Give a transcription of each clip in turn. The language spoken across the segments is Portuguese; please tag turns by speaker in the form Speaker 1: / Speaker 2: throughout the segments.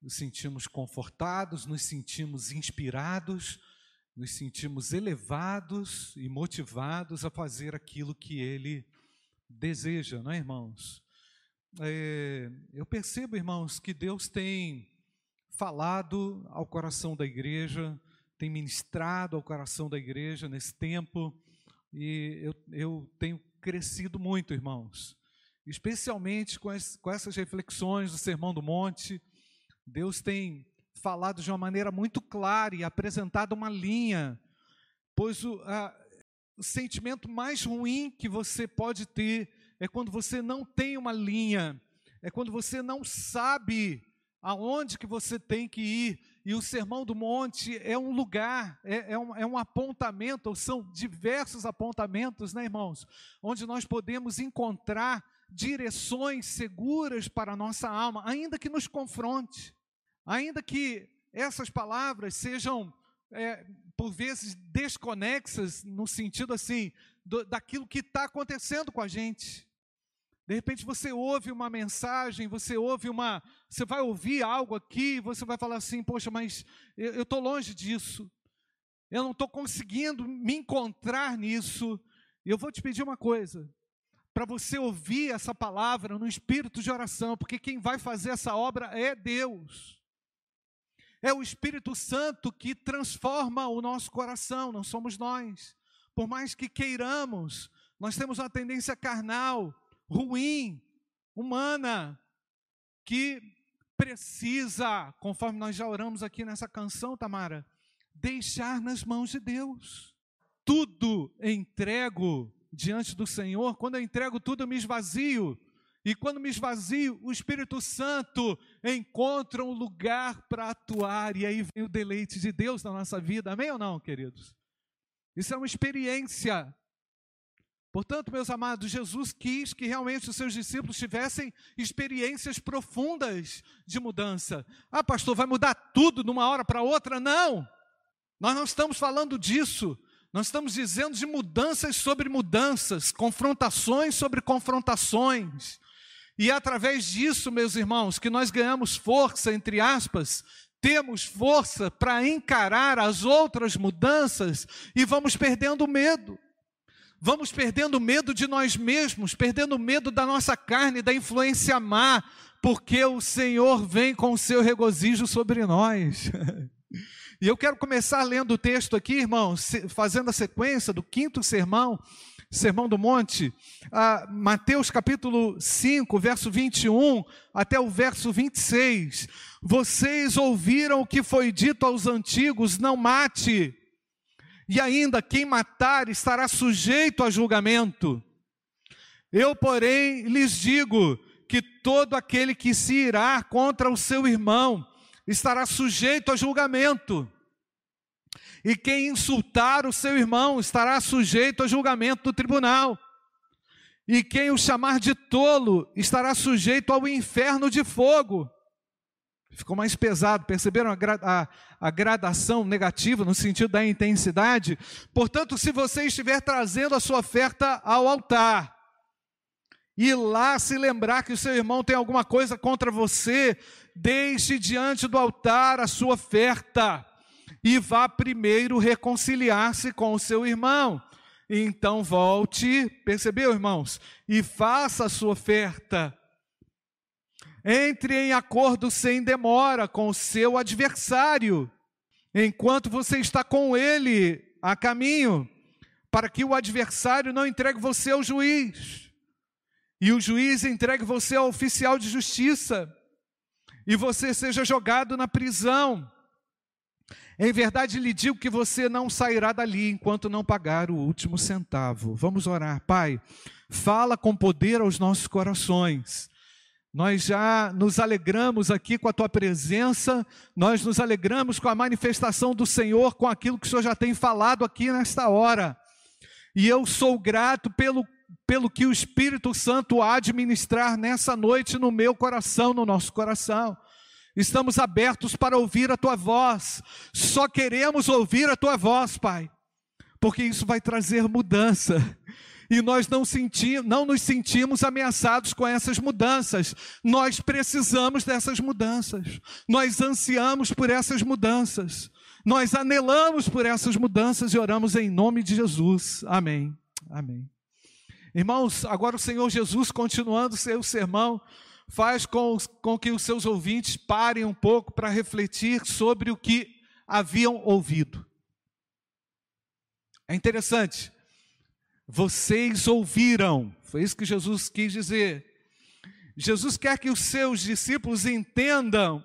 Speaker 1: nos sentimos confortados, nos sentimos inspirados, nos sentimos elevados e motivados a fazer aquilo que Ele deseja, não é, irmãos? É, eu percebo, irmãos, que Deus tem falado ao coração da igreja, tem ministrado ao coração da igreja nesse tempo, e eu, eu tenho crescido muito, irmãos, especialmente com, as, com essas reflexões do Sermão do Monte. Deus tem falado de uma maneira muito clara e apresentado uma linha, pois o, a, o sentimento mais ruim que você pode ter é quando você não tem uma linha, é quando você não sabe aonde que você tem que ir. E o Sermão do Monte é um lugar, é, é, um, é um apontamento, ou são diversos apontamentos, né, irmãos? Onde nós podemos encontrar direções seguras para a nossa alma, ainda que nos confronte, ainda que essas palavras sejam, é, por vezes, desconexas, no sentido assim, do, daquilo que está acontecendo com a gente. De repente você ouve uma mensagem, você ouve uma, você vai ouvir algo aqui, você vai falar assim, poxa, mas eu estou longe disso, eu não estou conseguindo me encontrar nisso. Eu vou te pedir uma coisa, para você ouvir essa palavra no espírito de oração, porque quem vai fazer essa obra é Deus. É o Espírito Santo que transforma o nosso coração, não somos nós. Por mais que queiramos, nós temos uma tendência carnal ruim, humana, que precisa, conforme nós já oramos aqui nessa canção, Tamara, deixar nas mãos de Deus. Tudo entrego diante do Senhor. Quando eu entrego tudo, eu me esvazio. E quando me esvazio, o Espírito Santo encontra um lugar para atuar, e aí vem o deleite de Deus na nossa vida. Amém ou não, queridos? Isso é uma experiência Portanto, meus amados, Jesus quis que realmente os seus discípulos tivessem experiências profundas de mudança. Ah, pastor, vai mudar tudo de uma hora para outra? Não! Nós não estamos falando disso. Nós estamos dizendo de mudanças sobre mudanças, confrontações sobre confrontações. E é através disso, meus irmãos, que nós ganhamos força, entre aspas, temos força para encarar as outras mudanças e vamos perdendo medo vamos perdendo medo de nós mesmos, perdendo medo da nossa carne, da influência má, porque o Senhor vem com o seu regozijo sobre nós. E eu quero começar lendo o texto aqui, irmãos, fazendo a sequência do quinto sermão, Sermão do Monte, Mateus capítulo 5, verso 21 até o verso 26. Vocês ouviram o que foi dito aos antigos: não mate. E ainda, quem matar estará sujeito a julgamento. Eu, porém, lhes digo que todo aquele que se irá contra o seu irmão estará sujeito a julgamento. E quem insultar o seu irmão estará sujeito a julgamento do tribunal. E quem o chamar de tolo estará sujeito ao inferno de fogo. Ficou mais pesado, perceberam a, a, a, gradação negativa no sentido da intensidade? Portanto, se você estiver trazendo a sua oferta ao altar, e lá se lembrar que o seu irmão tem alguma coisa contra você, deixe diante do altar a sua oferta, e vá primeiro reconciliar-se com o seu irmão. Então volte, percebeu, irmãos? E faça a sua oferta entre em acordo sem demora com o seu adversário, enquanto você está com ele a caminho, para que o adversário não entregue você ao juiz, e o juiz entregue você ao oficial de justiça, e você seja jogado na prisão. Em verdade lhe digo que você não sairá dali enquanto não pagar o último centavo. Vamos orar, Pai. Fala com poder aos nossos corações nós já nos alegramos aqui com a tua presença, nós nos alegramos com a manifestação do Senhor, com aquilo que o Senhor já tem falado aqui nesta hora. E eu sou grato pelo, pelo que o Espírito Santo há de ministrar nessa noite no meu coração, no nosso coração. Estamos abertos para ouvir a tua voz, só queremos ouvir a tua voz, Pai, porque isso vai trazer mudança e nós não, senti, não nos sentimos ameaçados com essas mudanças. Nós precisamos dessas mudanças, nós ansiamos por essas mudanças, nós anelamos por essas mudanças e oramos em nome de Jesus. Amém. Amém. Irmãos, agora o Senhor Jesus, continuando seu sermão, faz com, com que os seus ouvintes parem um pouco para refletir sobre o que haviam ouvido. É interessante. Vocês ouviram, foi isso que Jesus quis dizer. Jesus quer que os seus discípulos entendam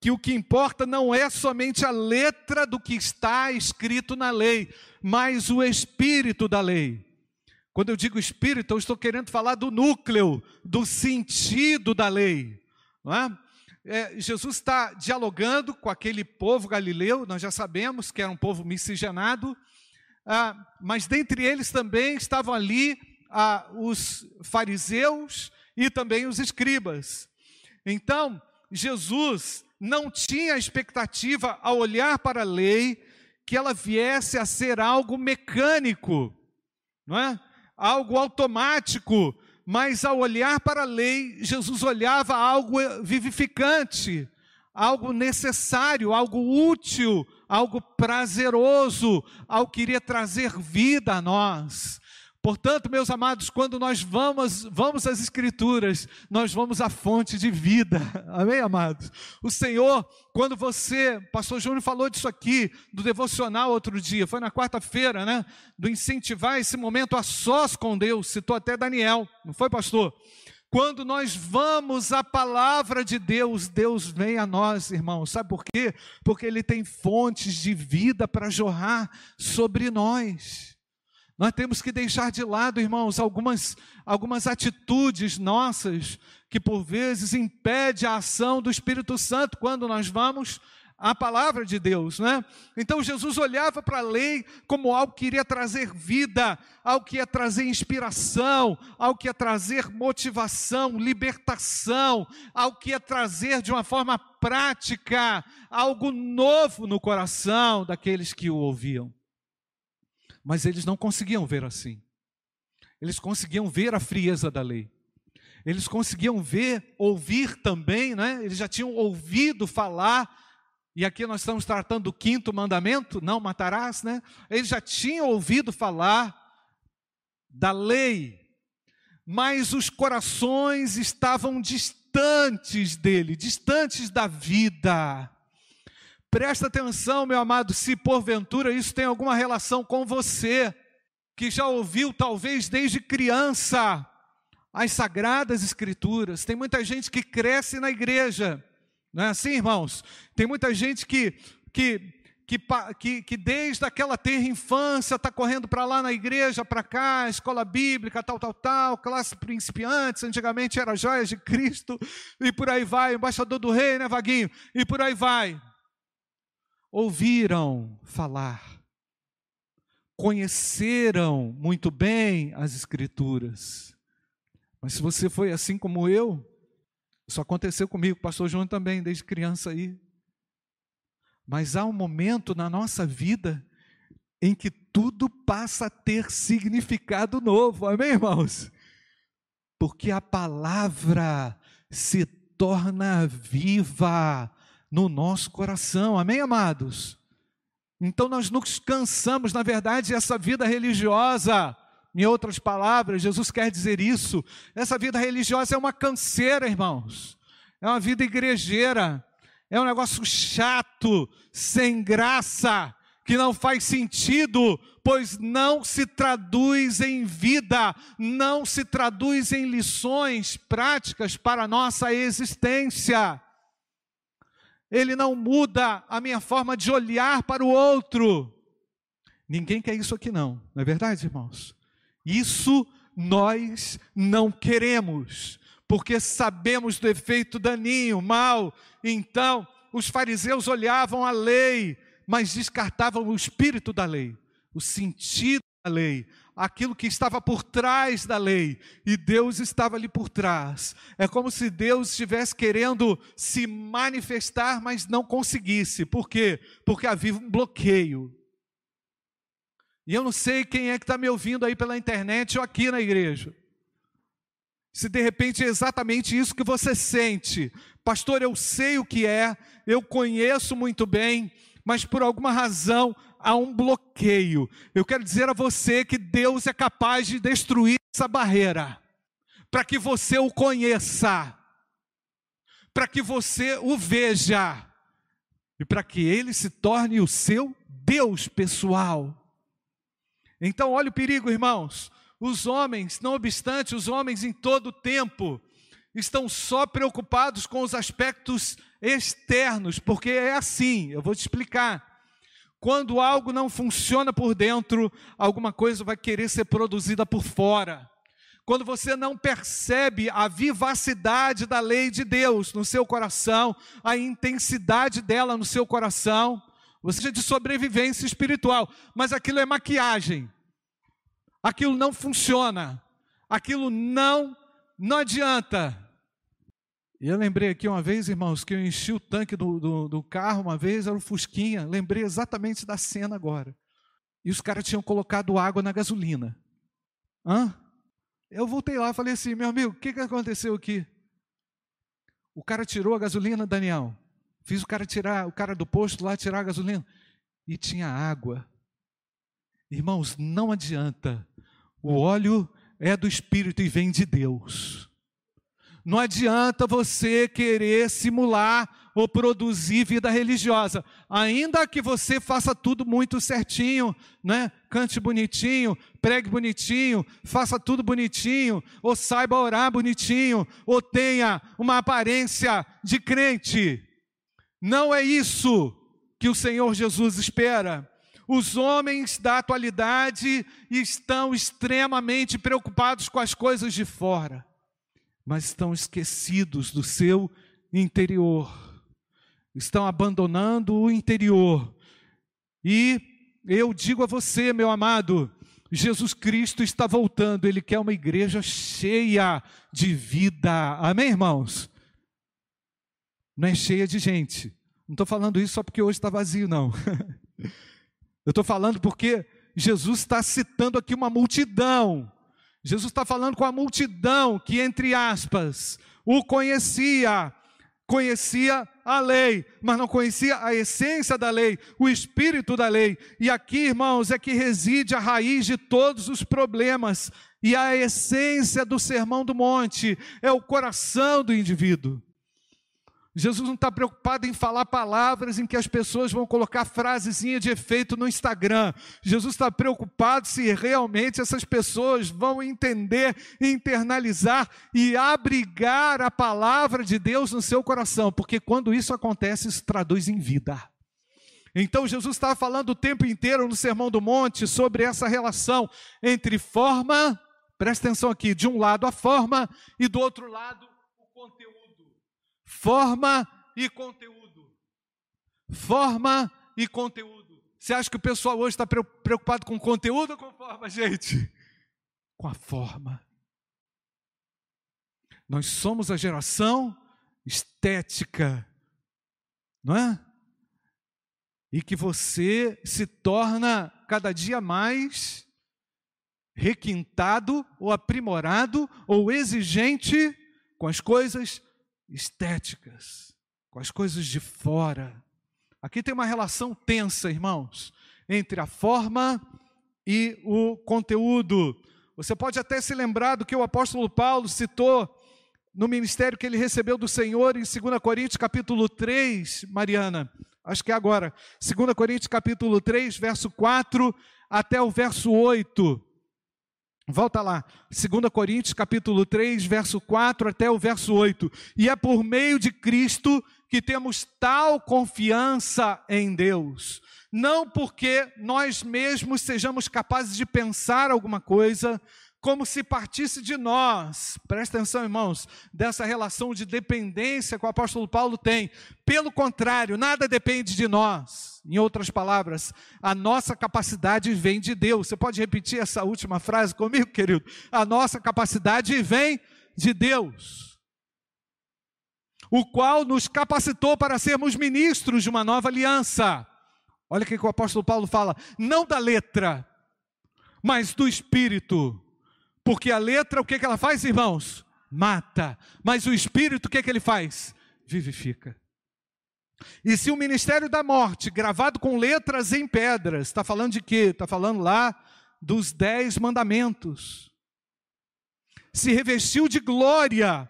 Speaker 1: que o que importa não é somente a letra do que está escrito na lei, mas o espírito da lei. Quando eu digo espírito, eu estou querendo falar do núcleo, do sentido da lei. É? É, Jesus está dialogando com aquele povo galileu, nós já sabemos que era um povo miscigenado, ah, mas dentre eles também estavam ali ah, os fariseus e também os escribas. Então, Jesus não tinha expectativa ao olhar para a lei que ela viesse a ser algo mecânico, não é? Algo automático, mas ao olhar para a lei, Jesus olhava algo vivificante, algo necessário, algo útil, algo prazeroso, algo que iria trazer vida a nós. Portanto, meus amados, quando nós vamos, vamos às Escrituras, nós vamos à fonte de vida. Amém, amados? O Senhor, quando você, pastor Júnior falou disso aqui, do devocional outro dia, foi na quarta-feira, né? Do incentivar esse momento a sós com Deus, citou até Daniel, não foi, pastor? Quando nós vamos à palavra de Deus, Deus vem a nós, irmãos. Sabe por quê? Porque Ele tem fontes de vida para jorrar sobre nós. Nós temos que deixar de lado, irmãos, algumas, algumas atitudes nossas que por vezes impede a ação do Espírito Santo quando nós vamos à palavra de Deus, né? Então Jesus olhava para a lei como algo que iria trazer vida, algo que ia trazer inspiração, algo que ia trazer motivação, libertação, algo que ia trazer de uma forma prática algo novo no coração daqueles que o ouviam. Mas eles não conseguiam ver assim. Eles conseguiam ver a frieza da lei. Eles conseguiam ver, ouvir também, né? Eles já tinham ouvido falar, e aqui nós estamos tratando do quinto mandamento, não matarás, né? Eles já tinham ouvido falar da lei, mas os corações estavam distantes dele, distantes da vida. Presta atenção, meu amado, se porventura isso tem alguma relação com você, que já ouviu talvez desde criança as sagradas escrituras. Tem muita gente que cresce na igreja, não é assim, irmãos? Tem muita gente que que que, que, que desde aquela terra infância está correndo para lá na igreja, para cá, escola bíblica, tal, tal, tal, classe principiantes, antigamente era joias de Cristo, e por aí vai, embaixador do rei, né, Vaguinho? E por aí vai ouviram falar, conheceram muito bem as Escrituras. Mas se você foi assim como eu, isso aconteceu comigo, pastor João também, desde criança aí. Mas há um momento na nossa vida em que tudo passa a ter significado novo, amém, irmãos? Porque a palavra se torna viva, no nosso coração. Amém, amados? Então nós nos cansamos, na verdade, essa vida religiosa. Em outras palavras, Jesus quer dizer isso. Essa vida religiosa é uma canseira, irmãos. É uma vida igrejeira. É um negócio chato, sem graça, que não faz sentido, pois não se traduz em vida, não se traduz em lições práticas para a nossa existência ele não muda a minha forma de olhar para o outro. Ninguém quer isso aqui, não, não é verdade, irmãos? Isso nós não queremos, porque sabemos do efeito daninho, mal. Então, os fariseus olhavam a lei, mas descartavam o espírito da lei, o sentido da lei, aquilo que estava por trás da lei, e Deus estava ali por trás. É como se Deus estivesse querendo se manifestar, mas não conseguisse. Por quê? Porque havia um bloqueio. E eu não sei quem é que está me ouvindo aí pela internet ou aqui na igreja. Se de repente é exatamente isso que você sente, pastor, eu sei o que é, eu conheço muito bem, mas por alguma razão há um bloqueio. Eu quero dizer a você que Deus é capaz de destruir essa barreira, para que você o conheça, para que você o veja, e para que ele se torne o seu Deus pessoal. Então, olha o perigo, irmãos. Os homens, não obstante, os homens em todo o tempo estão só preocupados com os aspectos externos, porque é assim, eu vou te explicar. Quando algo não funciona por dentro, alguma coisa vai querer ser produzida por fora. Quando você não percebe a vivacidade da lei de Deus no seu coração, a intensidade dela no seu coração, você é de sobrevivência espiritual, mas aquilo é maquiagem. Aquilo não funciona. Aquilo não não adianta. E eu lembrei aqui uma vez, irmãos, que eu enchi o tanque do, do, do carro uma vez, era o Fusquinha. Lembrei exatamente da cena agora. E os caras tinham colocado água na gasolina. Hã? Eu voltei lá e falei assim, meu amigo, o que, que aconteceu aqui? O cara tirou a gasolina, Daniel. Fiz o cara tirar, o cara do posto lá tirar a gasolina. E tinha água. Irmãos, não adianta. O óleo é do Espírito e vem de Deus. Não adianta você querer simular ou produzir vida religiosa, ainda que você faça tudo muito certinho, né? Cante bonitinho, pregue bonitinho, faça tudo bonitinho, ou saiba orar bonitinho, ou tenha uma aparência de crente. Não é isso que o Senhor Jesus espera. Os homens da atualidade estão extremamente preocupados com as coisas de fora, mas estão esquecidos do seu interior, estão abandonando o interior. E eu digo a você, meu amado, Jesus Cristo está voltando, Ele quer uma igreja cheia de vida, amém, irmãos? não é cheia de gente. Não estou falando isso só porque hoje está vazio, não. Eu estou falando porque Jesus está citando aqui uma multidão. Jesus está falando com a multidão que, entre aspas, o conhecia, conhecia a lei, mas não conhecia a essência da lei, o espírito da lei. E aqui, irmãos, é que reside a raiz de todos os problemas e a essência do sermão do monte, é o coração do indivíduo. Jesus não está preocupado em falar palavras em que as pessoas vão colocar frasezinha de efeito no Instagram. Jesus está preocupado se realmente essas pessoas vão entender, internalizar e abrigar a palavra de Deus no seu coração, porque quando isso acontece, isso traduz em vida. Então Jesus estava falando o tempo inteiro no Sermão do Monte sobre essa relação entre forma, presta atenção aqui, de um lado a forma e do outro lado forma e conteúdo. Forma e conteúdo. Você acha que o pessoal hoje está preocupado com conteúdo ou com forma, gente? Com a forma. Nós somos a geração estética, não é? E que você se torna cada dia mais requintado ou aprimorado ou exigente com as coisas estéticas, com as coisas de fora. Aqui tem uma relação tensa, irmãos, entre a forma e o conteúdo. Você pode até se lembrar do que o apóstolo Paulo citou no ministério que ele recebeu do Senhor em 2 Coríntios capítulo 3, Mariana, acho que é agora, 2 Coríntios capítulo 3, verso 4 até o verso 8. Volta lá, 2 Coríntios capítulo 3, verso 4 até o verso 8. E é por meio de Cristo que temos tal confiança em Deus. Não porque nós mesmos sejamos capazes de pensar alguma coisa, como se partisse de nós. Presta atenção, irmãos, dessa relação de dependência que o apóstolo Paulo tem. Pelo contrário, nada depende de nós. Em outras palavras, a nossa capacidade vem de Deus. Você pode repetir essa última frase comigo, querido? A nossa capacidade vem de Deus. O qual nos capacitou para sermos ministros de uma nova aliança. Olha o que o apóstolo Paulo fala: não da letra, mas do espírito. Porque a letra, o que, que ela faz, irmãos? Mata. Mas o espírito, o que, que ele faz? Vivifica. E se o ministério da morte, gravado com letras em pedras, está falando de quê? Está falando lá dos dez mandamentos. Se revestiu de glória,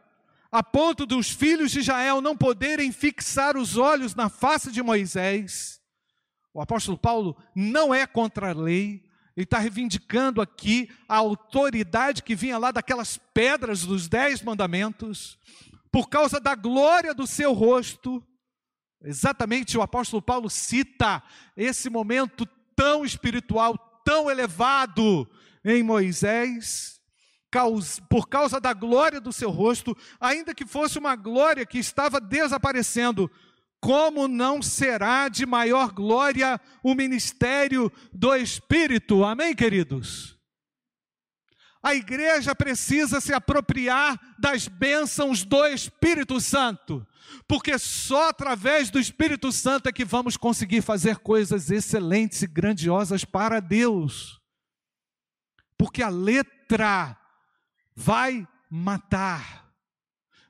Speaker 1: a ponto dos filhos de Israel não poderem fixar os olhos na face de Moisés. O apóstolo Paulo não é contra a lei, ele está reivindicando aqui a autoridade que vinha lá daquelas pedras dos dez mandamentos, por causa da glória do seu rosto. Exatamente o apóstolo Paulo cita esse momento tão espiritual, tão elevado em Moisés, por causa da glória do seu rosto, ainda que fosse uma glória que estava desaparecendo, como não será de maior glória o ministério do Espírito? Amém, queridos? A igreja precisa se apropriar das bênçãos do Espírito Santo, porque só através do Espírito Santo é que vamos conseguir fazer coisas excelentes e grandiosas para Deus. Porque a letra vai matar.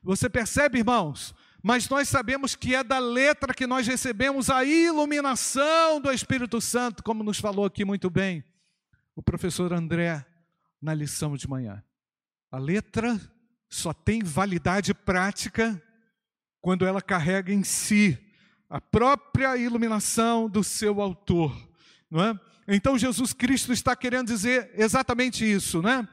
Speaker 1: Você percebe, irmãos? Mas nós sabemos que é da letra que nós recebemos a iluminação do Espírito Santo, como nos falou aqui muito bem o professor André na lição de manhã. A letra só tem validade prática quando ela carrega em si a própria iluminação do seu autor, não é? Então Jesus Cristo está querendo dizer exatamente isso, né?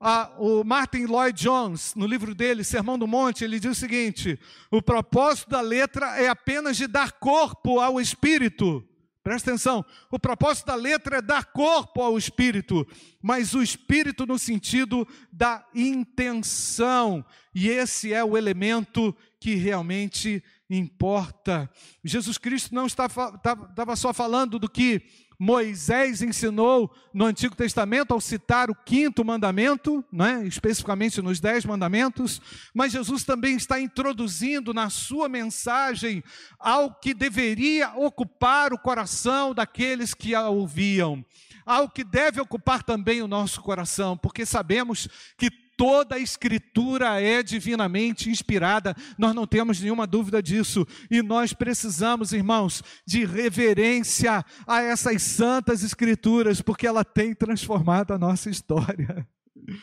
Speaker 1: Ah, o Martin Lloyd Jones, no livro dele, Sermão do Monte, ele diz o seguinte: o propósito da letra é apenas de dar corpo ao espírito. Presta atenção, o propósito da letra é dar corpo ao espírito, mas o espírito no sentido da intenção, e esse é o elemento que realmente importa. Jesus Cristo não estava, estava só falando do que Moisés ensinou no Antigo Testamento ao citar o quinto mandamento, né, especificamente nos dez mandamentos, mas Jesus também está introduzindo na sua mensagem ao que deveria ocupar o coração daqueles que a ouviam, ao que deve ocupar também o nosso coração, porque sabemos que Toda a escritura é divinamente inspirada, nós não temos nenhuma dúvida disso, e nós precisamos, irmãos, de reverência a essas santas escrituras, porque ela tem transformado a nossa história.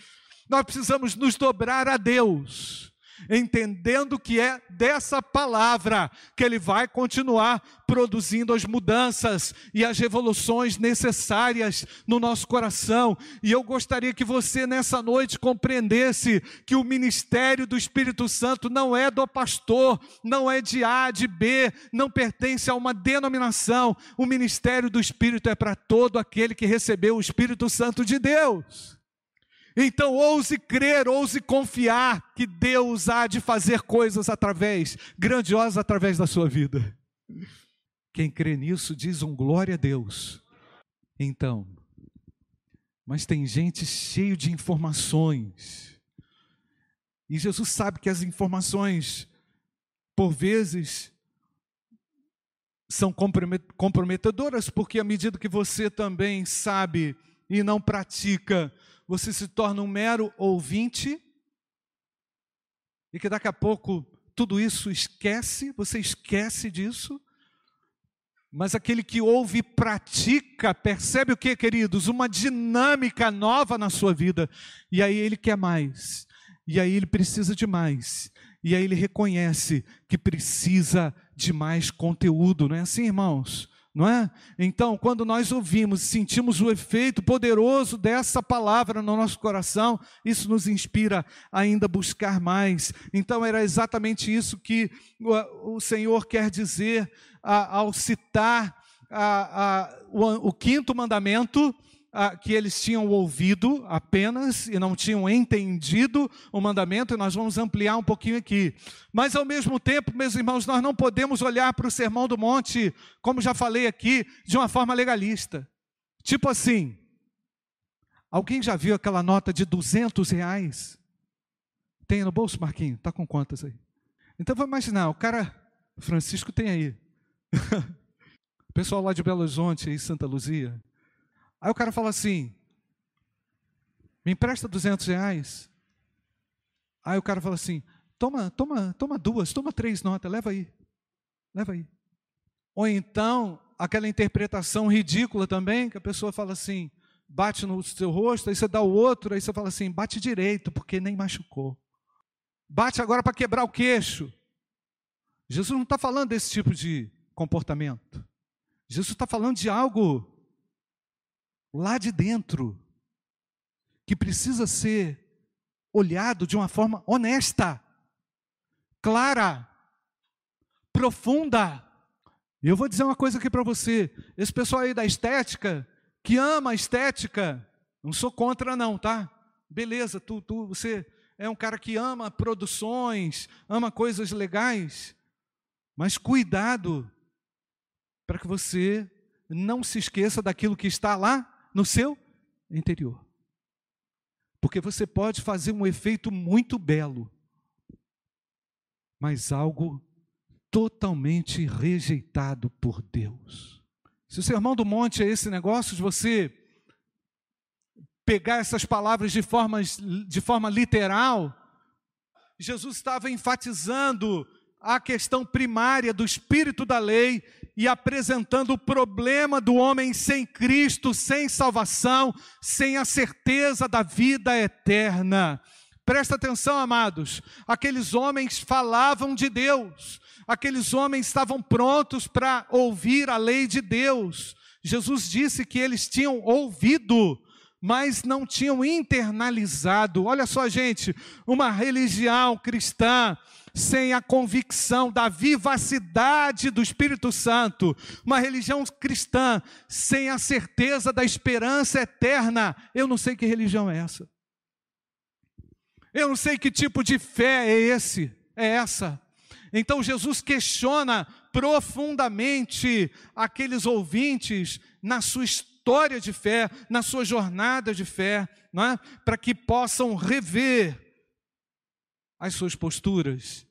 Speaker 1: Nós precisamos nos dobrar a Deus entendendo que é dessa palavra que ele vai continuar produzindo as mudanças e as revoluções necessárias no nosso coração. E eu gostaria que você nessa noite compreendesse que o ministério do Espírito Santo não é do pastor, não é de A, de B, não pertence a uma denominação. O ministério do Espírito é para todo aquele que recebeu o Espírito Santo de Deus. Então ouse crer, ouse confiar que Deus há de fazer coisas através, grandiosas através da sua vida. Quem crê nisso diz um glória a Deus. Então, mas tem gente cheio de informações. E Jesus sabe que as informações, por vezes, são comprometedoras, porque à medida que você também sabe e não pratica, você se torna um mero ouvinte e que daqui a pouco tudo isso esquece, você esquece disso. Mas aquele que ouve e pratica, percebe o que, queridos? Uma dinâmica nova na sua vida. E aí ele quer mais. E aí ele precisa de mais. E aí ele reconhece que precisa de mais conteúdo, não é assim, irmãos? Não é? Então, quando nós ouvimos, sentimos o efeito poderoso dessa palavra no nosso coração, isso nos inspira ainda a buscar mais. Então, era exatamente isso que o, Senhor quer dizer ao citar o, o quinto mandamento ah, que eles tinham ouvido apenas e não tinham entendido o mandamento, e nós vamos ampliar um pouquinho aqui. Mas ao mesmo tempo, meus irmãos, nós não podemos olhar para o Sermão do Monte, como já falei aqui, de uma forma legalista. Tipo assim, alguém já viu aquela nota de 200 reais? Tem no bolso, Marquinho? Está com quantas aí? Então vamos imaginar, o cara, Francisco tem aí. o pessoal lá de Belo Horizonte, aí, Santa Luzia, Aí o cara fala assim: Me empresta 200 reais. Aí o cara fala assim: toma, toma, toma duas, toma três notas, leva aí. Leva aí. Ou então, aquela interpretação ridícula também, que a pessoa fala assim: bate no seu rosto, aí você dá o outro, aí você fala assim: bate direito, porque nem machucou. Bate agora para quebrar o queixo. Jesus não está falando desse tipo de comportamento. Jesus está falando de algo lá de dentro, que precisa ser olhado de uma forma honesta, clara, profunda. E eu vou dizer uma coisa aqui para você: esse pessoal aí da estética, que ama a estética, não sou contra, não, tá? Beleza, tu, tu, você é um cara que ama produções, ama coisas legais, mas cuidado para que você não se esqueça daquilo que está lá no seu interior. Porque você pode fazer um efeito muito belo, mas algo totalmente rejeitado por Deus. Se o sermão do monte é esse negócio de você pegar essas palavras de forma, de forma literal, Jesus estava enfatizando a questão primária do espírito da lei e apresentando o problema do homem sem Cristo, sem salvação, sem a certeza da vida eterna. Presta atenção, amados. Aqueles homens falavam de Deus, aqueles homens estavam prontos para ouvir a lei de Deus. Jesus disse que eles tinham ouvido, mas não tinham internalizado. Olha só, gente, uma religião cristã sem a convicção da vivacidade do Espírito Santo, uma religião cristã sem a certeza da esperança eterna, eu não sei que religião é essa. Eu não sei que tipo de fé é esse, é essa. Então Jesus questiona profundamente aqueles ouvintes na sua história de fé, na sua jornada de fé, é? para que possam rever as suas posturas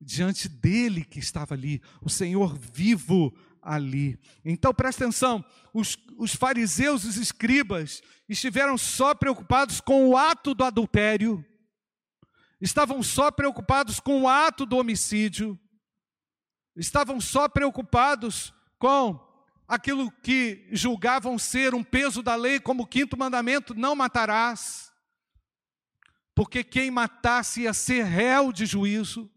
Speaker 1: diante dele que estava ali, o Senhor vivo ali. Então presta atenção: os, os fariseus os escribas estiveram só preocupados com o ato do adultério, estavam só preocupados com o ato do homicídio, estavam só preocupados com aquilo que julgavam ser um peso da lei, como o quinto mandamento: não matarás porque quem matasse ia ser réu de juízo.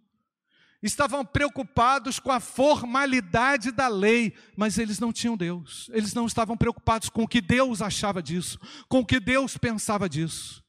Speaker 1: Estavam preocupados com a formalidade da lei, mas eles não tinham Deus. Eles não estavam preocupados com o que Deus achava disso, com o que Deus pensava disso.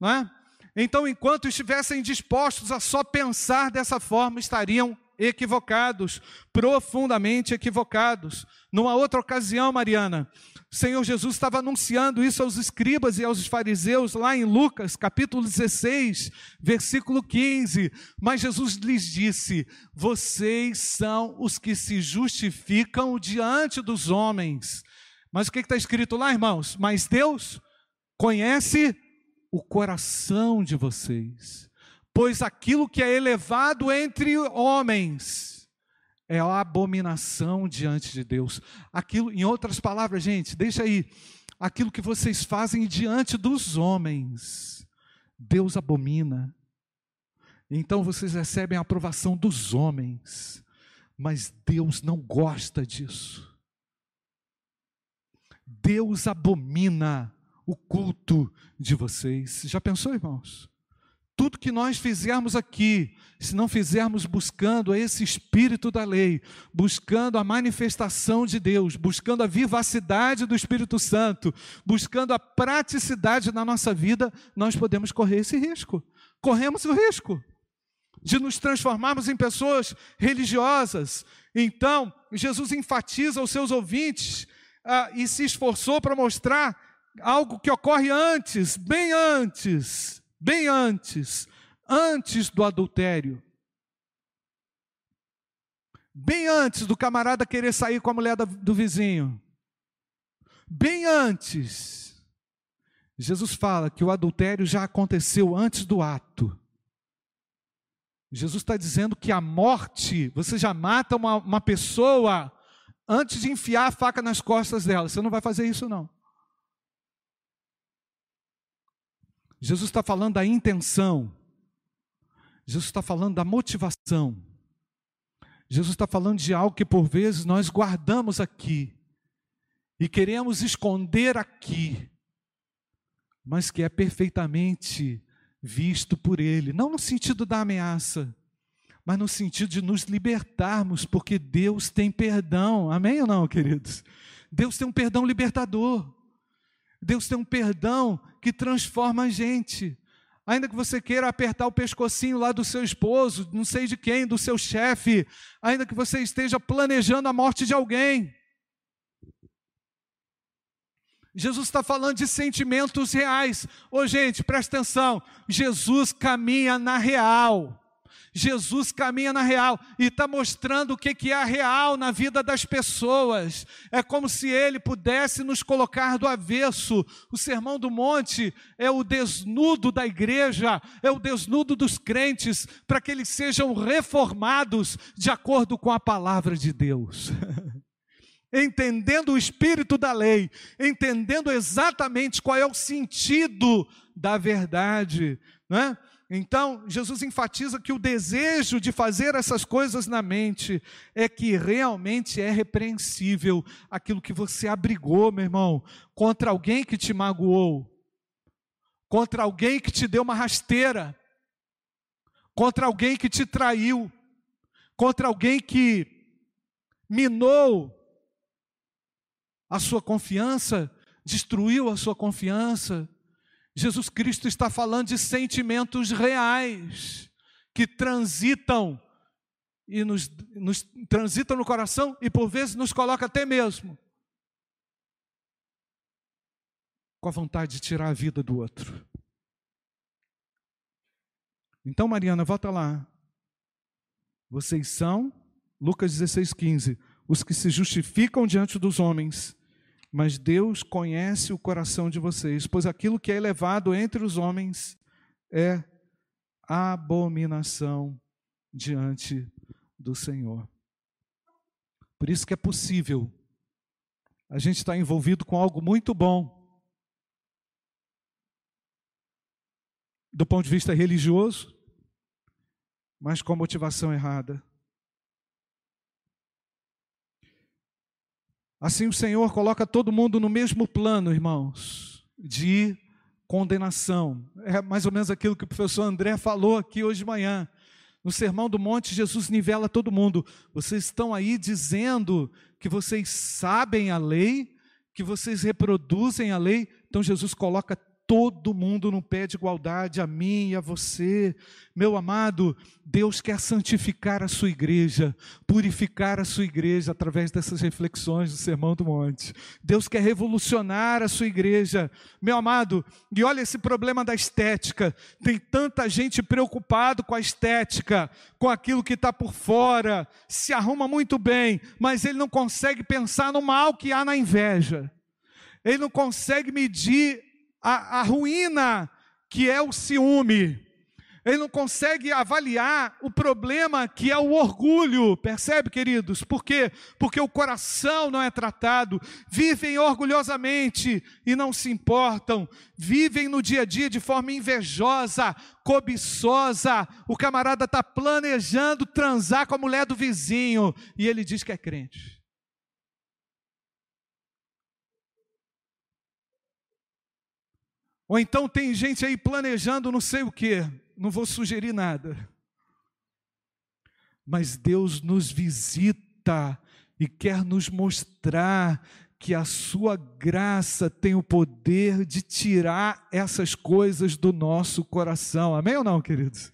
Speaker 1: Não é? Então, enquanto estivessem dispostos a só pensar dessa forma, estariam equivocados, profundamente equivocados. Numa outra ocasião, Mariana, o Senhor Jesus estava anunciando isso aos escribas e aos fariseus, lá em Lucas, capítulo 16, versículo 15. Mas Jesus lhes disse: Vocês são os que se justificam diante dos homens. Mas o que está escrito lá, irmãos? Mas Deus conhece o coração de vocês pois aquilo que é elevado entre homens é abominação diante de Deus. Aquilo, em outras palavras, gente, deixa aí, aquilo que vocês fazem diante dos homens, Deus abomina. Então vocês recebem a aprovação dos homens, mas Deus não gosta disso. Deus abomina o culto de vocês. Já pensou, irmãos? Tudo que nós fizermos aqui, se não fizermos buscando esse espírito da lei, buscando a manifestação de Deus, buscando a vivacidade do Espírito Santo, buscando a praticidade na nossa vida, nós podemos correr esse risco. Corremos o risco de nos transformarmos em pessoas religiosas. Então, Jesus enfatiza aos seus ouvintes ah, e se esforçou para mostrar algo que ocorre antes, bem antes bem antes, antes do adultério. Bem antes do camarada querer sair com a mulher do vizinho. Bem antes. Jesus fala que o adultério já aconteceu antes do ato. Jesus está dizendo que a morte, você já mata uma, uma pessoa antes de enfiar a faca nas costas dela. Você não vai fazer isso, não. Jesus está falando da intenção. Jesus está falando da motivação. Jesus está falando de algo que por vezes nós guardamos aqui e queremos esconder aqui, mas que é perfeitamente visto por Ele, não no sentido da ameaça, mas no sentido de nos libertarmos, porque Deus tem perdão, amém ou não, queridos? Deus tem um perdão libertador, Deus tem um perdão que transforma a gente. Ainda que você queira apertar o pescocinho lá do seu esposo, não sei de quem, do seu chefe, ainda que você esteja planejando a morte de alguém. Jesus está falando de sentimentos reais. Ô gente, presta atenção. Jesus caminha na real. Jesus caminha na real e está mostrando o que é a real na vida das pessoas. É como se ele pudesse nos colocar do avesso. O Sermão do Monte é o desnudo da igreja, é o desnudo dos crentes, para que eles sejam reformados de acordo com a palavra de Deus. entendendo o espírito da lei, entendendo exatamente qual é o sentido da verdade, não é? Então, Jesus enfatiza que o desejo de fazer essas coisas na mente é que realmente é repreensível aquilo que você abrigou, meu irmão, contra alguém que te magoou, contra alguém que te deu uma rasteira, contra alguém que te traiu, contra alguém que minou a sua confiança, destruiu a sua confiança Jesus Cristo está falando de sentimentos reais que transitam e nos, nos transitam no coração e por vezes nos coloca até mesmo com a vontade de tirar a vida do outro. Então, Mariana, volta lá. Vocês são, Lucas 16, 15, os que se justificam diante dos homens mas Deus conhece o coração de vocês, pois aquilo que é elevado entre os homens é abominação diante do Senhor. Por isso que é possível a gente estar envolvido com algo muito bom, do ponto de vista religioso, mas com a motivação errada. Assim o Senhor coloca todo mundo no mesmo plano, irmãos, de condenação. É mais ou menos aquilo que o professor André falou aqui hoje de manhã. No Sermão do Monte, Jesus nivela todo mundo. Vocês estão aí dizendo que vocês sabem a lei, que vocês reproduzem a lei, então Jesus coloca todo mundo no pé de igualdade, a mim e a você. Meu amado, Deus quer santificar a sua igreja, purificar a sua igreja através dessas reflexões do Sermão do Monte. Deus quer revolucionar a sua igreja. Meu amado, e olha esse problema da estética. Tem tanta gente preocupado com a estética, com aquilo que está por fora, se arruma muito bem, mas ele não consegue pensar no mal que há na inveja. Ele não consegue medir a, a ruína que é o ciúme. Ele não consegue avaliar o problema que é o orgulho, percebe, queridos? Por quê? Porque o coração não é tratado, vivem orgulhosamente e não se importam, vivem no dia a dia de forma invejosa, cobiçosa. O camarada está planejando transar com a mulher do vizinho e ele diz que é crente. Ou então tem gente aí planejando não sei o que, não vou sugerir nada. Mas Deus nos visita e quer nos mostrar que a sua graça tem o poder de tirar essas coisas do nosso coração. Amém ou não, queridos?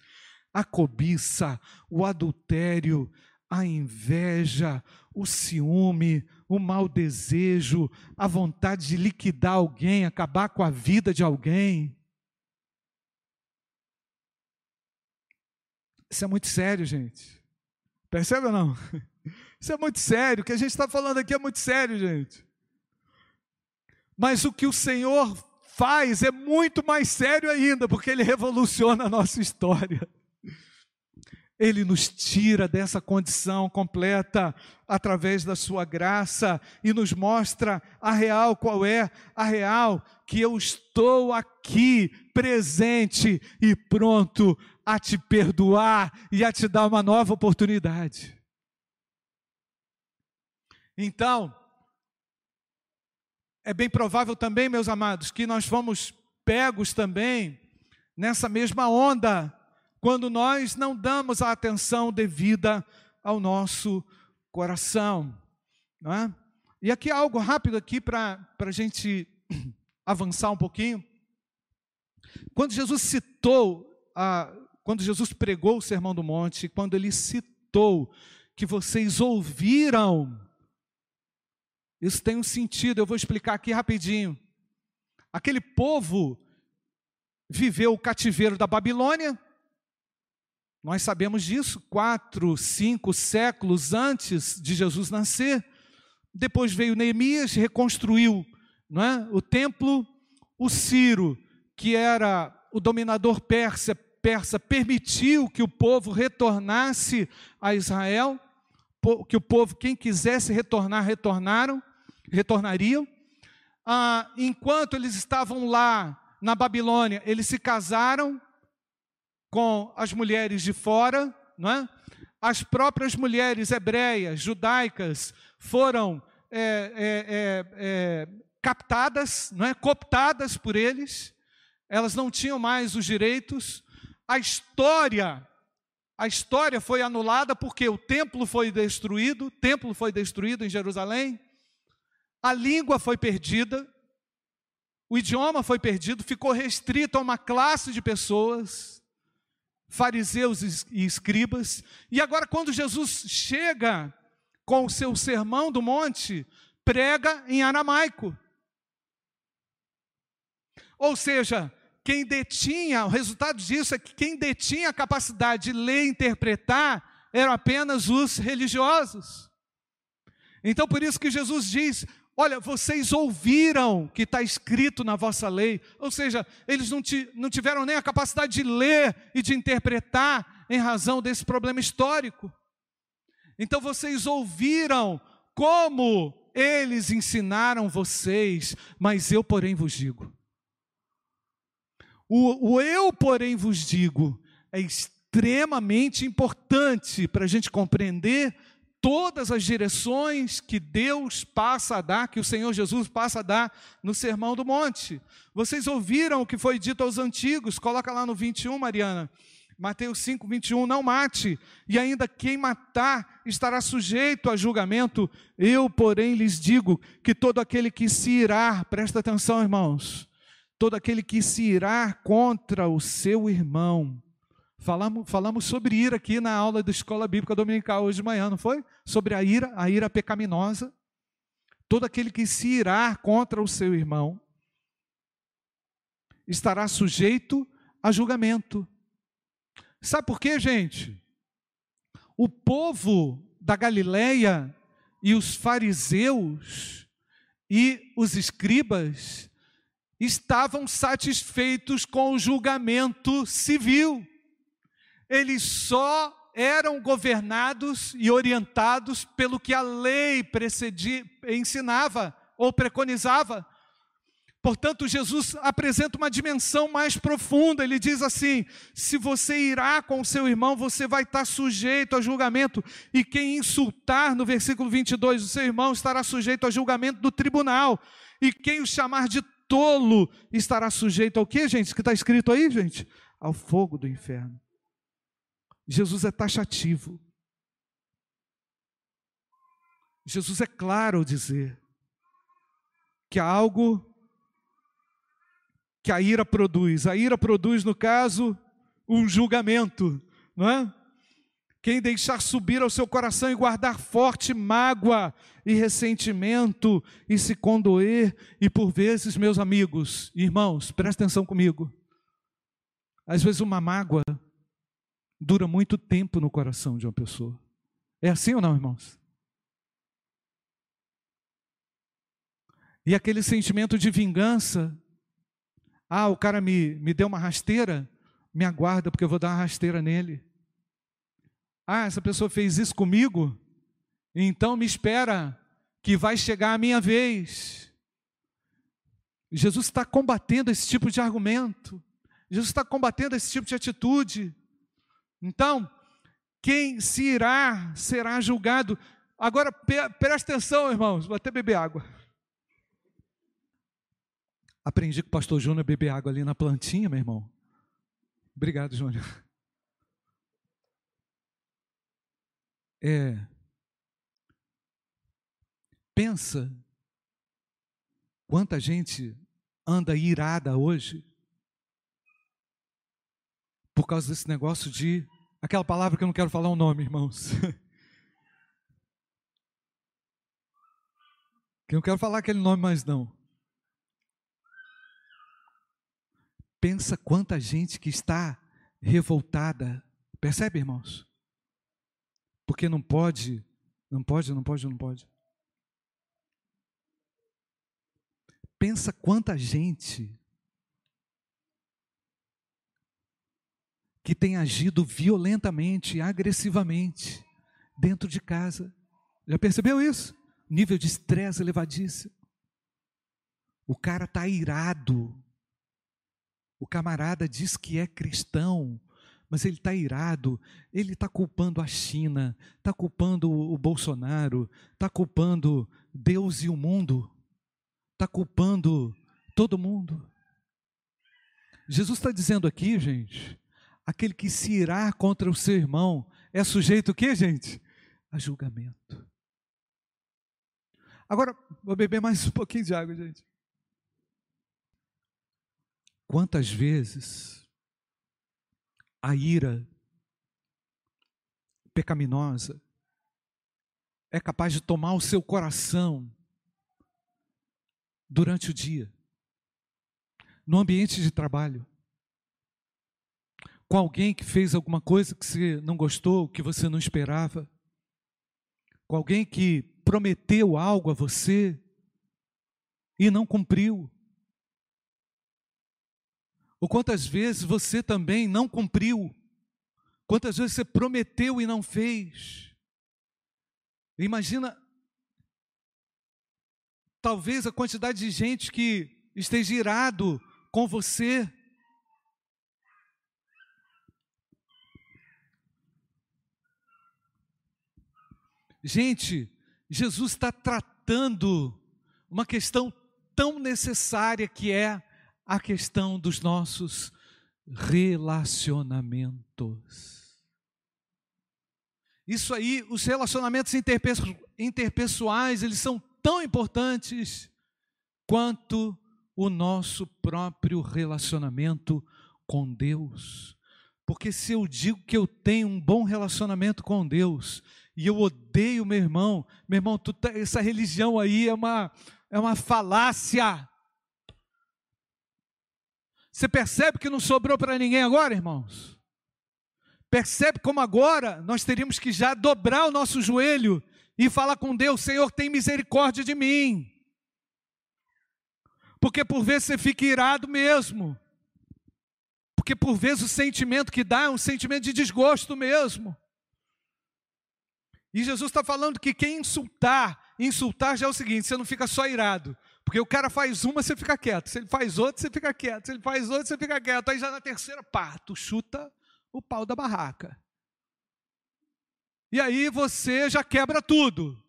Speaker 1: A cobiça, o adultério, a inveja, o ciúme, o mau desejo, a vontade de liquidar alguém, acabar com a vida de alguém. Isso é muito sério, gente. Percebe ou não? Isso é muito sério. O que a gente está falando aqui é muito sério, gente. Mas o que o Senhor faz é muito mais sério ainda, porque Ele revoluciona a nossa história. Ele nos tira dessa condição completa através da sua graça e nos mostra a real qual é a real que eu estou aqui presente e pronto a te perdoar e a te dar uma nova oportunidade. Então, é bem provável também, meus amados, que nós fomos pegos também nessa mesma onda quando nós não damos a atenção devida ao nosso coração. É? E aqui algo rápido aqui para a gente avançar um pouquinho. Quando Jesus citou, a, quando Jesus pregou o Sermão do Monte, quando ele citou que vocês ouviram, isso tem um sentido, eu vou explicar aqui rapidinho. Aquele povo viveu o cativeiro da Babilônia, nós sabemos disso, quatro, cinco séculos antes de Jesus nascer. Depois veio Neemias, reconstruiu não é? o templo. O Ciro, que era o dominador persa, persa, permitiu que o povo retornasse a Israel, que o povo, quem quisesse retornar, retornaram, retornariam. Ah, enquanto eles estavam lá na Babilônia, eles se casaram com as mulheres de fora, não é? As próprias mulheres hebreias, judaicas, foram é, é, é, é, captadas, não é? cooptadas por eles, elas não tinham mais os direitos. A história, a história foi anulada porque o templo foi destruído, o templo foi destruído em Jerusalém, a língua foi perdida, o idioma foi perdido, ficou restrito a uma classe de pessoas fariseus e escribas. E agora, quando Jesus chega com o seu sermão do monte, prega em aramaico. Ou seja, quem detinha, o resultado disso é que quem detinha a capacidade de ler e interpretar eram apenas os religiosos. Então, por isso que Jesus diz: Olha, vocês ouviram que está escrito na vossa lei, ou seja, eles não, não tiveram nem a capacidade de ler e de interpretar em razão desse problema histórico. Então vocês ouviram como eles ensinaram vocês, mas eu, porém, vos digo. O, o eu, porém, vos digo é extremamente importante para a gente compreender todas as direções que Deus passa a dar, que o Senhor Jesus passa a dar no Sermão do Monte. Vocês ouviram o que foi dito aos antigos, coloca lá no 21, Mariana. Mateus 5, 21, não mate, e ainda quem matar estará sujeito a julgamento. Eu, porém, lhes digo que todo aquele que se irá, presta atenção, irmãos, todo aquele que se irá contra o seu irmão, Falamos, falamos sobre ira aqui na aula da Escola Bíblica Dominical hoje de manhã, não foi? Sobre a ira, a ira pecaminosa. Todo aquele que se irá contra o seu irmão estará sujeito a julgamento. Sabe por quê, gente? O povo da Galileia e os fariseus e os escribas estavam satisfeitos com o julgamento civil eles só eram governados e orientados pelo que a lei precedia, ensinava ou preconizava. Portanto, Jesus apresenta uma dimensão mais profunda. Ele diz assim: se você irá com o seu irmão, você vai estar sujeito a julgamento. E quem insultar, no versículo 22, o seu irmão estará sujeito a julgamento do tribunal. E quem o chamar de tolo estará sujeito ao que, gente? Que está escrito aí, gente? Ao fogo do inferno. Jesus é taxativo. Jesus é claro ao dizer que há algo que a ira produz. A ira produz, no caso, um julgamento, não é? Quem deixar subir ao seu coração e guardar forte mágoa e ressentimento e se condoer, e por vezes, meus amigos, irmãos, presta atenção comigo. Às vezes uma mágoa dura muito tempo no coração de uma pessoa. É assim ou não, irmãos? E aquele sentimento de vingança, ah, o cara me, me deu uma rasteira, me aguarda porque eu vou dar uma rasteira nele. Ah, essa pessoa fez isso comigo, então me espera que vai chegar a minha vez. Jesus está combatendo esse tipo de argumento. Jesus está combatendo esse tipo de atitude. Então, quem se irá será julgado. Agora, presta atenção, irmãos, vou até beber água. Aprendi com o pastor Júnior a beber água ali na plantinha, meu irmão. Obrigado, Júnior. É. Pensa quanta gente anda irada hoje por causa desse negócio de aquela palavra que eu não quero falar o nome, irmãos. que eu não quero falar aquele nome mais não. Pensa quanta gente que está revoltada. Percebe, irmãos? Porque não pode, não pode, não pode, não pode. Pensa quanta gente que tem agido violentamente, agressivamente dentro de casa. Já percebeu isso? Nível de estresse elevadíssimo. O cara está irado, o camarada diz que é cristão, mas ele está irado, ele está culpando a China, está culpando o Bolsonaro, está culpando Deus e o mundo, está culpando todo mundo. Jesus está dizendo aqui, gente, aquele que se irá contra o seu irmão é sujeito o quê, gente? A julgamento. Agora, vou beber mais um pouquinho de água, gente. Quantas vezes a ira pecaminosa é capaz de tomar o seu coração durante o dia, no ambiente de trabalho, com alguém que fez alguma coisa que você não gostou, que você não esperava, com alguém que prometeu algo a você e não cumpriu. Ou quantas vezes você também não cumpriu? Quantas vezes você prometeu e não fez? Imagina, talvez a quantidade de gente que esteja irado com você. Gente, Jesus está tratando uma questão tão necessária que é a questão dos nossos relacionamentos. Isso aí, os relacionamentos interpessoais, eles são tão importantes quanto o nosso próprio relacionamento com Deus. Porque se eu digo que eu tenho um bom relacionamento com Deus e eu odeio meu irmão, meu irmão, tu, tá, essa religião aí é uma, é uma falácia. Você percebe que não sobrou para ninguém agora, irmãos? Percebe como agora nós teríamos que já dobrar o nosso joelho e falar com Deus: Senhor, tem misericórdia de mim. Porque por vezes você fica irado mesmo. Porque por vezes o sentimento que dá é um sentimento de desgosto mesmo. E Jesus está falando que quem insultar, insultar já é o seguinte: você não fica só irado, porque o cara faz uma, você fica quieto. Se ele faz outra, você fica quieto. Se ele faz outra, você fica quieto. Aí já na terceira, pá, tu chuta o pau da barraca. E aí você já quebra tudo.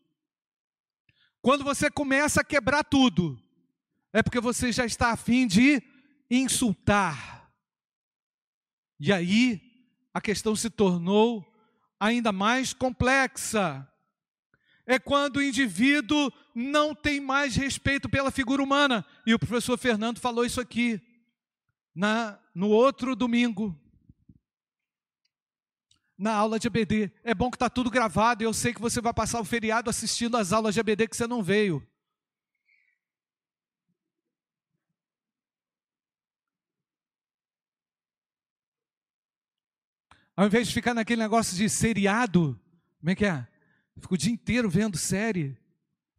Speaker 1: Quando você começa a quebrar tudo, é porque você já está afim de insultar. E aí a questão se tornou ainda mais complexa é quando o indivíduo não tem mais respeito pela figura humana. E o professor Fernando falou isso aqui na, no outro domingo, na aula de ABD. É bom que está tudo gravado e eu sei que você vai passar o feriado assistindo as aulas de ABD que você não veio. Ao invés de ficar naquele negócio de seriado, como é que é? Fica o dia inteiro vendo série.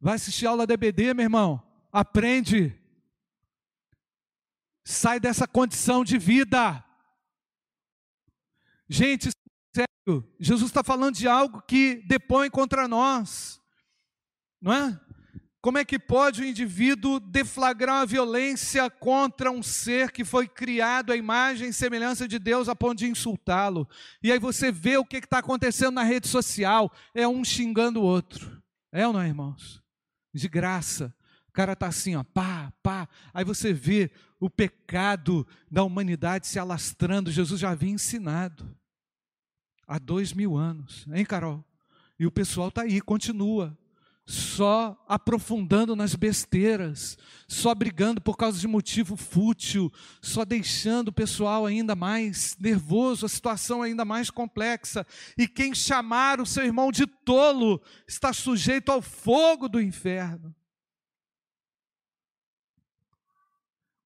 Speaker 1: Vai assistir aula de EBD, meu irmão. Aprende. Sai dessa condição de vida. Gente, sério. Jesus está falando de algo que depõe contra nós, não é? Como é que pode o indivíduo deflagrar a violência contra um ser que foi criado à imagem e semelhança de Deus a ponto de insultá-lo? E aí você vê o que está acontecendo na rede social: é um xingando o outro. É ou não é, irmãos? De graça. O cara está assim, ó, pá, pá. Aí você vê o pecado da humanidade se alastrando. Jesus já havia ensinado há dois mil anos, hein, Carol? E o pessoal está aí, continua só aprofundando nas besteiras, só brigando por causa de motivo fútil, só deixando o pessoal ainda mais nervoso, a situação ainda mais complexa. E quem chamar o seu irmão de tolo está sujeito ao fogo do inferno.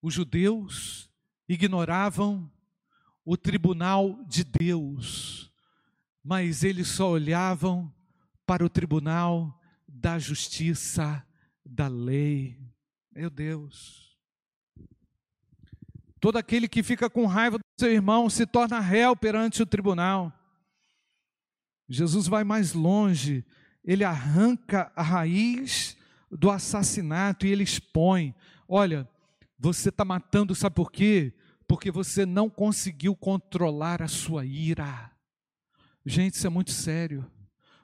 Speaker 1: Os judeus ignoravam o tribunal de Deus, mas eles só olhavam para o tribunal da justiça da lei. Meu Deus. Todo aquele que fica com raiva do seu irmão se torna réu perante o tribunal. Jesus vai mais longe, ele arranca a raiz do assassinato e ele expõe: olha, você está matando, sabe por quê? Porque você não conseguiu controlar a sua ira. Gente, isso é muito sério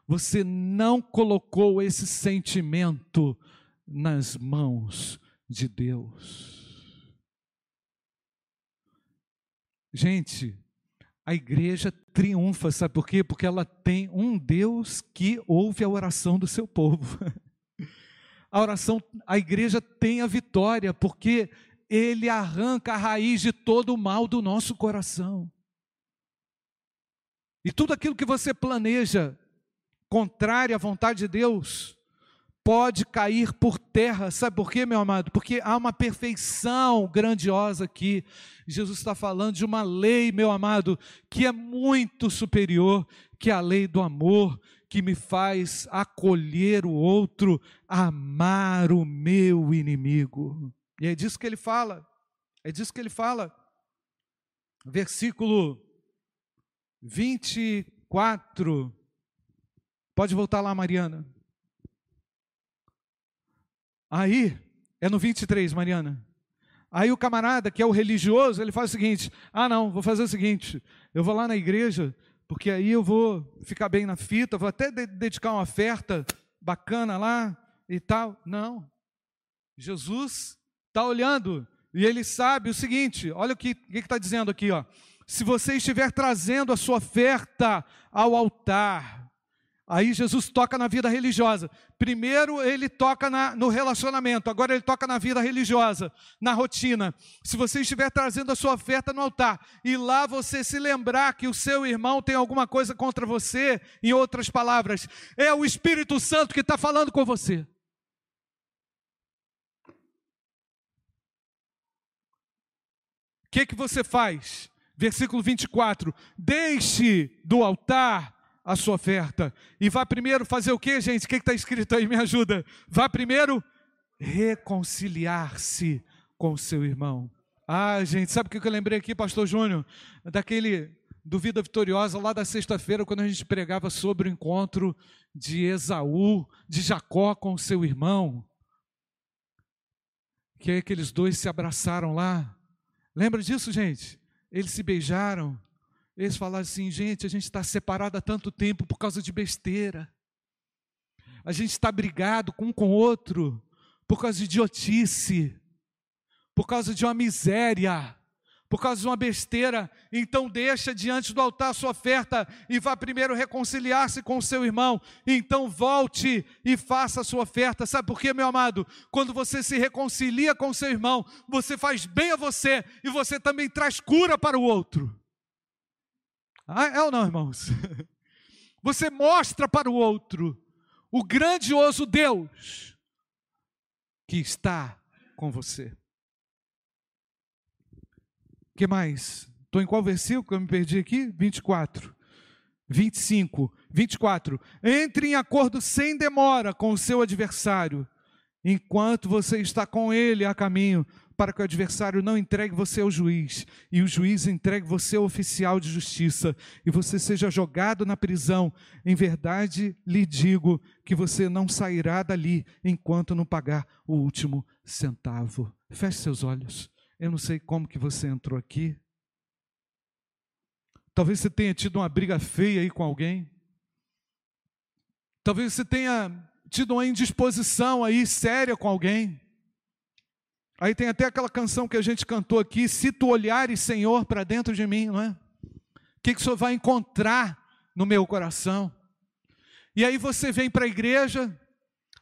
Speaker 1: você não colocou esse sentimento nas mãos de Deus. Gente, a igreja triunfa, sabe por quê? Porque ela tem um Deus que ouve a oração do seu povo. A oração, a igreja tem a vitória, porque ele arranca a raiz de todo o mal do nosso coração. E tudo aquilo que você planeja contrária à vontade de Deus, pode cair por terra. Sabe por quê, meu amado? Porque há uma perfeição grandiosa aqui. Jesus está falando de uma lei, meu amado, que é muito superior que a lei do amor, que me faz acolher o outro, amar o meu inimigo. E é disso que ele fala. É disso que ele fala. Versículo 24 Pode voltar lá, Mariana. Aí, é no 23, Mariana. Aí o camarada, que é o religioso, ele faz o seguinte: ah, não, vou fazer o seguinte, eu vou lá na igreja, porque aí eu vou ficar bem na fita, vou até dedicar uma oferta bacana lá e tal. Não. Jesus está olhando e ele sabe o seguinte: olha o que está dizendo aqui, ó. Se você estiver trazendo a sua oferta ao altar, Aí Jesus toca na vida religiosa. Primeiro ele toca na, no relacionamento, agora ele toca na vida religiosa, na rotina. Se você estiver trazendo a sua oferta no altar e lá você se lembrar que o seu irmão tem alguma coisa contra você, em outras palavras, é o Espírito Santo que está falando com você. O que, que você faz? Versículo 24: Deixe do altar a sua oferta. E vá primeiro fazer o que, gente? O que está escrito aí? Me ajuda. Vá primeiro reconciliar-se com o seu irmão. Ah, gente, sabe o que eu lembrei aqui, Pastor Júnior? Daquele do Vida Vitoriosa, lá da sexta-feira, quando a gente pregava sobre o encontro de Esaú, de Jacó com o seu irmão. Que aqueles dois se abraçaram lá. Lembra disso, gente? Eles se beijaram. Eles falaram assim, gente, a gente está separado há tanto tempo por causa de besteira. A gente está brigado com um com o outro por causa de idiotice, por causa de uma miséria, por causa de uma besteira. Então deixa diante do altar a sua oferta e vá primeiro reconciliar-se com o seu irmão. Então volte e faça a sua oferta. Sabe por quê, meu amado? Quando você se reconcilia com o seu irmão, você faz bem a você e você também traz cura para o outro. Ah, é ou não, irmãos? Você mostra para o outro o grandioso Deus que está com você. O que mais? Estou em qual versículo? Eu me perdi aqui? 24. 25. 24. Entre em acordo sem demora com o seu adversário, enquanto você está com ele a caminho, para que o adversário não entregue você ao juiz, e o juiz entregue você ao oficial de justiça, e você seja jogado na prisão. Em verdade lhe digo que você não sairá dali enquanto não pagar o último centavo. Feche seus olhos. Eu não sei como que você entrou aqui. Talvez você tenha tido uma briga feia aí com alguém. Talvez você tenha tido uma indisposição aí séria com alguém. Aí tem até aquela canção que a gente cantou aqui, se tu olhares, Senhor, para dentro de mim, não é? O que, que o Senhor vai encontrar no meu coração? E aí você vem para a igreja,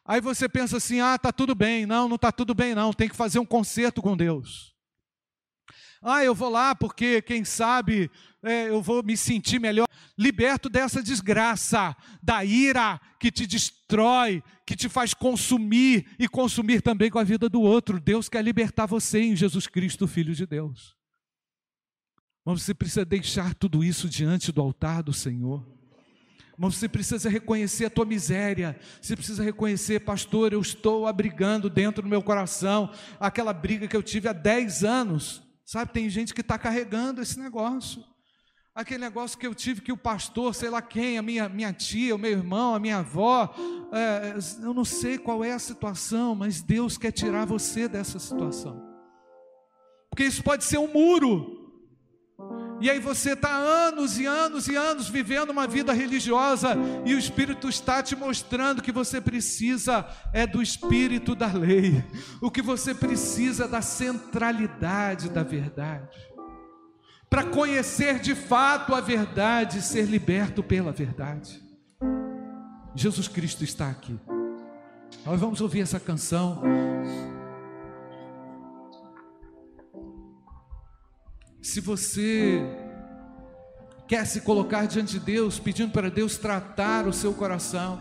Speaker 1: aí você pensa assim, ah, tá tudo bem. Não, não tá tudo bem não, tem que fazer um concerto com Deus. Ah, eu vou lá porque, quem sabe, é, eu vou me sentir melhor. Liberto dessa desgraça, da ira que te destrói, que te faz consumir e consumir também com a vida do outro. Deus quer libertar você em Jesus Cristo, Filho de Deus. Mas você precisa deixar tudo isso diante do altar do Senhor. Mas você precisa reconhecer a tua miséria. Você precisa reconhecer, pastor, eu estou abrigando dentro do meu coração aquela briga que eu tive há 10 anos Sabe, tem gente que está carregando esse negócio. Aquele negócio que eu tive que o pastor, sei lá quem, a minha, minha tia, o meu irmão, a minha avó, é, eu não sei qual é a situação, mas Deus quer tirar você dessa situação. Porque isso pode ser um muro e aí você está anos e anos e anos vivendo uma vida religiosa e o Espírito está te mostrando que você precisa é do Espírito da lei. O que você precisa é da centralidade da verdade. Para conhecer de fato a verdade e ser liberto pela verdade. Jesus Cristo está aqui. Nós vamos ouvir essa canção. Se você quer se colocar diante de Deus, pedindo para Deus tratar o seu coração,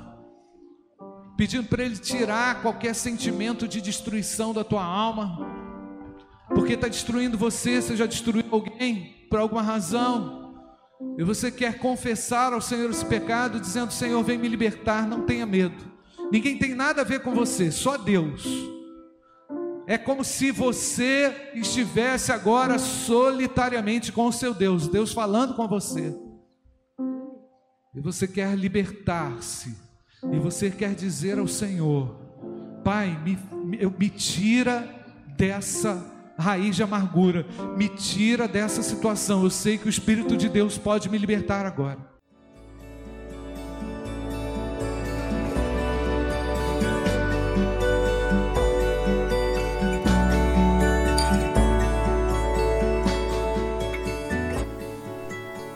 Speaker 1: pedindo para Ele tirar qualquer sentimento de destruição da tua alma, porque está destruindo você, você já destruiu alguém por alguma razão, e você quer confessar ao Senhor esse pecado, dizendo: Senhor, vem me libertar, não tenha medo, ninguém tem nada a ver com você, só Deus. É como se você estivesse agora solitariamente com o seu Deus, Deus falando com você. E você quer libertar-se. E você quer dizer ao Senhor: Pai, me, me, me tira dessa raiz de amargura, me tira dessa situação. Eu sei que o Espírito de Deus pode me libertar agora.